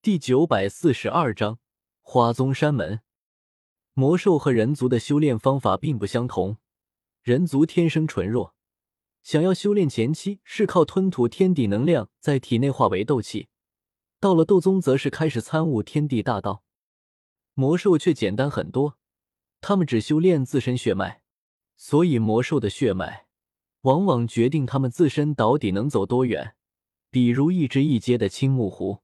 第九百四十二章花宗山门。魔兽和人族的修炼方法并不相同，人族天生纯弱，想要修炼前期是靠吞吐天地能量在体内化为斗气，到了斗宗则是开始参悟天地大道。魔兽却简单很多，他们只修炼自身血脉，所以魔兽的血脉往往决定他们自身到底能走多远。比如一只一阶的青木狐。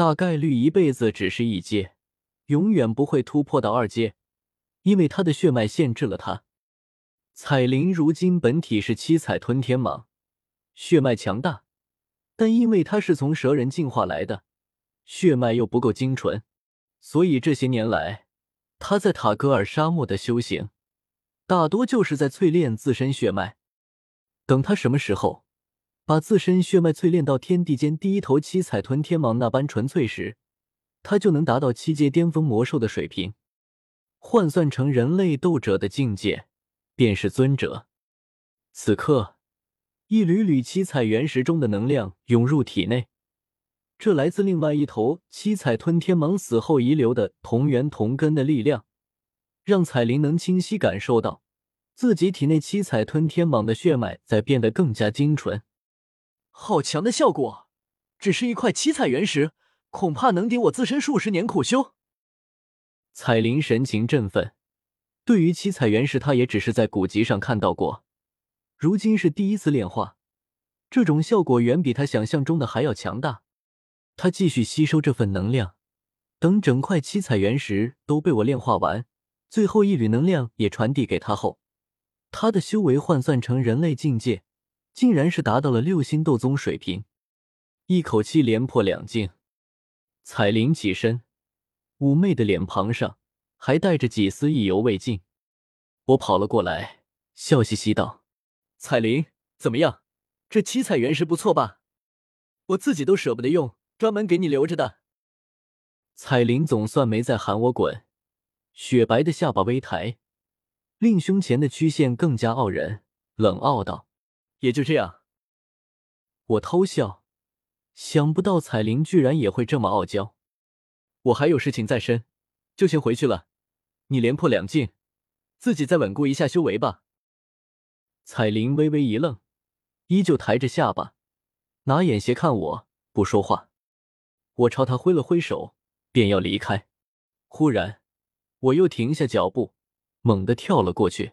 大概率一辈子只是一阶，永远不会突破到二阶，因为他的血脉限制了他。彩铃如今本体是七彩吞天蟒，血脉强大，但因为他是从蛇人进化来的，血脉又不够精纯，所以这些年来他在塔格尔沙漠的修行，大多就是在淬炼自身血脉。等他什么时候？把自身血脉淬炼到天地间第一头七彩吞天蟒那般纯粹时，他就能达到七阶巅峰魔兽的水平，换算成人类斗者的境界，便是尊者。此刻，一缕缕七彩原石中的能量涌入体内，这来自另外一头七彩吞天蟒死后遗留的同源同根的力量，让彩铃能清晰感受到自己体内七彩吞天蟒的血脉在变得更加精纯。好强的效果！只是一块七彩原石，恐怕能抵我自身数十年苦修。彩铃神情振奋，对于七彩原石，他也只是在古籍上看到过，如今是第一次炼化，这种效果远比他想象中的还要强大。他继续吸收这份能量，等整块七彩原石都被我炼化完，最后一缕能量也传递给他后，他的修为换算成人类境界。竟然是达到了六星斗宗水平，一口气连破两境。彩铃起身，妩媚的脸庞上还带着几丝意犹未尽。我跑了过来，笑嘻嘻道：“彩铃，怎么样？这七彩原石不错吧？我自己都舍不得用，专门给你留着的。”彩铃总算没再喊我滚，雪白的下巴微抬，令胸前的曲线更加傲人，冷傲道。也就这样，我偷笑，想不到彩铃居然也会这么傲娇。我还有事情在身，就先回去了。你连破两境，自己再稳固一下修为吧。彩铃微微一愣，依旧抬着下巴，拿眼斜看我，不说话。我朝他挥了挥手，便要离开。忽然，我又停下脚步，猛地跳了过去，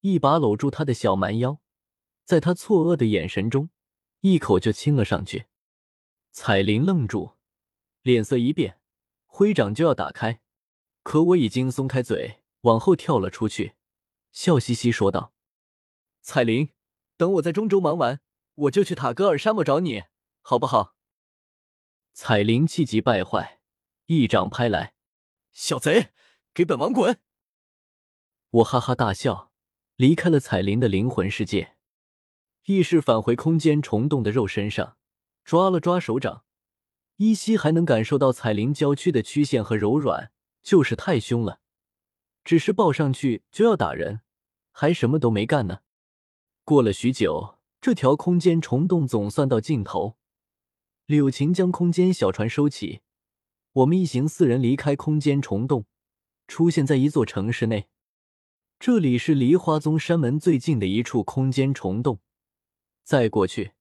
一把搂住他的小蛮腰。在他错愕的眼神中，一口就亲了上去。彩铃愣住，脸色一变，挥掌就要打开，可我已经松开嘴，往后跳了出去，笑嘻嘻说道：“彩铃，等我在中州忙完，我就去塔格尔沙漠找你，好不好？”彩铃气急败坏，一掌拍来：“小贼，给本王滚！”我哈哈大笑，离开了彩铃的灵魂世界。意识返回空间虫洞的肉身上，抓了抓手掌，依稀还能感受到彩铃娇躯的曲线和柔软，就是太凶了。只是抱上去就要打人，还什么都没干呢。过了许久，这条空间虫洞总算到尽头。柳晴将空间小船收起，我们一行四人离开空间虫洞，出现在一座城市内。这里是离花宗山门最近的一处空间虫洞。再过去，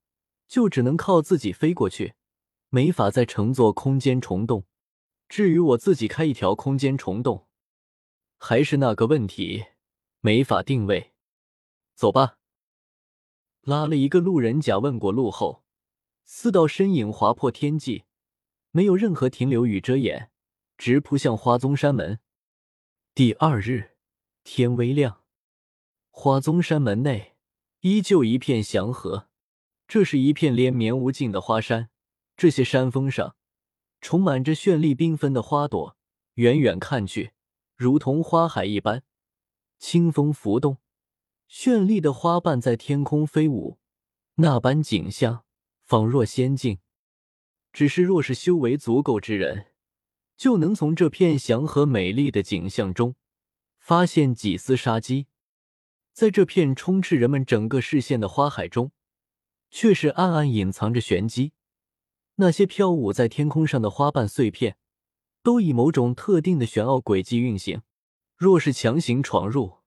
就只能靠自己飞过去，没法再乘坐空间虫洞。至于我自己开一条空间虫洞，还是那个问题，没法定位。走吧。拉了一个路人甲问过路后，四道身影划破天际，没有任何停留与遮掩，直扑向花宗山门。第二日，天微亮，花宗山门内。依旧一片祥和，这是一片连绵无尽的花山，这些山峰上充满着绚丽缤纷的花朵，远远看去如同花海一般，清风浮动，绚丽的花瓣在天空飞舞，那般景象仿若仙境。只是若是修为足够之人，就能从这片祥和美丽的景象中发现几丝杀机。在这片充斥人们整个视线的花海中，却是暗暗隐藏着玄机。那些飘舞在天空上的花瓣碎片，都以某种特定的玄奥轨迹运行。若是强行闯入，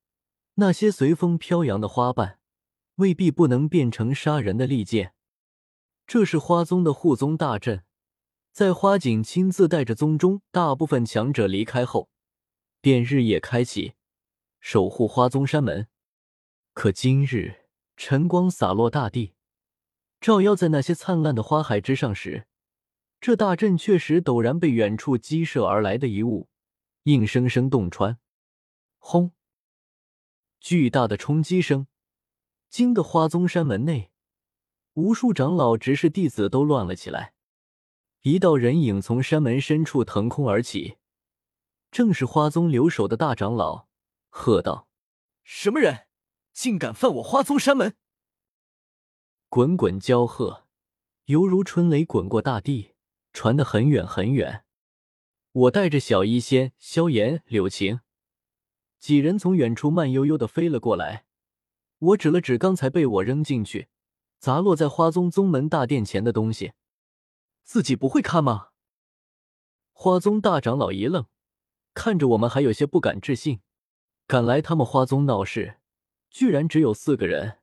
那些随风飘扬的花瓣，未必不能变成杀人的利剑。这是花宗的护宗大阵，在花景亲自带着宗中大部分强者离开后，便日夜开启，守护花宗山门。可今日晨光洒落大地。照耀在那些灿烂的花海之上时，这大阵确实陡然被远处激射而来的一物硬生生洞穿。轰！巨大的冲击声惊得花宗山门内无数长老、执事、弟子都乱了起来。一道人影从山门深处腾空而起，正是花宗留守的大长老，喝道：“什么人，竟敢犯我花宗山门！”滚滚交鹤，犹如春雷滚过大地，传得很远很远。我带着小医仙、萧炎、柳晴几人从远处慢悠悠的飞了过来。我指了指刚才被我扔进去、砸落在花宗宗门大殿前的东西：“自己不会看吗？”花宗大长老一愣，看着我们还有些不敢置信。赶来他们花宗闹事，居然只有四个人。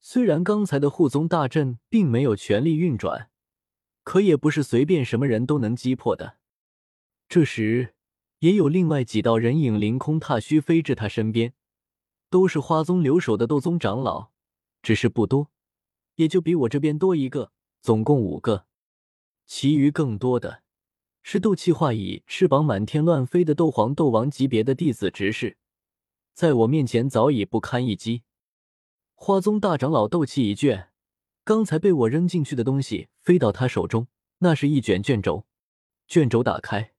虽然刚才的护宗大阵并没有全力运转，可也不是随便什么人都能击破的。这时，也有另外几道人影凌空踏虚飞至他身边，都是花宗留守的斗宗长老，只是不多，也就比我这边多一个，总共五个。其余更多的是斗气化蚁、翅膀满天乱飞的斗皇、斗王级别的弟子执事，在我面前早已不堪一击。花宗大长老斗气一卷，刚才被我扔进去的东西飞到他手中，那是一卷卷轴。卷轴打开，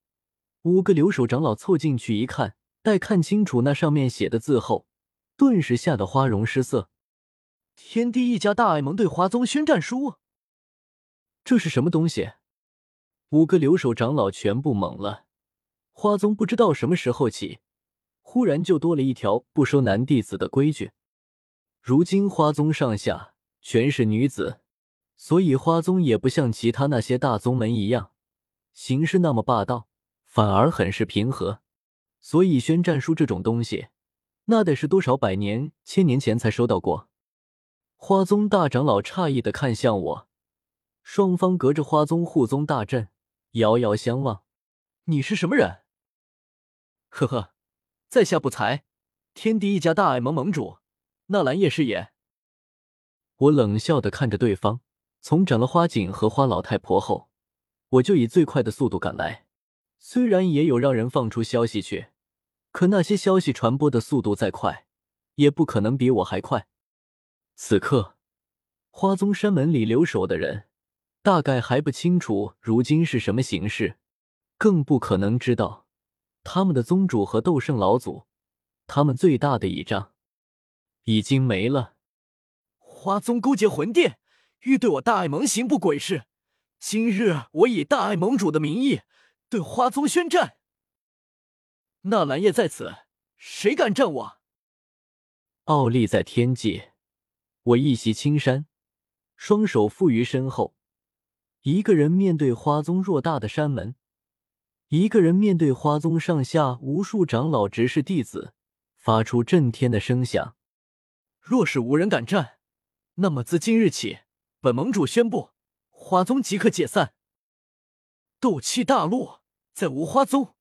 五个留守长老凑进去一看，待看清楚那上面写的字后，顿时吓得花容失色。天地一家大爱盟对花宗宣战书，这是什么东西？五个留守长老全部懵了。花宗不知道什么时候起，忽然就多了一条不收男弟子的规矩。如今花宗上下全是女子，所以花宗也不像其他那些大宗门一样行事那么霸道，反而很是平和。所以宣战书这种东西，那得是多少百年、千年前才收到过。花宗大长老诧异的看向我，双方隔着花宗护宗大阵遥遥相望。你是什么人？呵呵，在下不才，天地一家大爱盟盟主。纳兰叶是也。我冷笑的看着对方，从斩了花锦和花老太婆后，我就以最快的速度赶来。虽然也有让人放出消息去，可那些消息传播的速度再快，也不可能比我还快。此刻，花宗山门里留守的人，大概还不清楚如今是什么形势，更不可能知道他们的宗主和斗圣老祖，他们最大的倚仗。已经没了。花宗勾结魂殿，欲对我大爱盟行不轨事。今日我以大爱盟主的名义对花宗宣战。纳兰叶在此，谁敢战我？傲立在天际，我一袭青衫，双手负于身后，一个人面对花宗偌大的山门，一个人面对花宗上下无数长老、执事、弟子，发出震天的声响。若是无人敢战，那么自今日起，本盟主宣布，花宗即刻解散。斗气大陆在无花宗。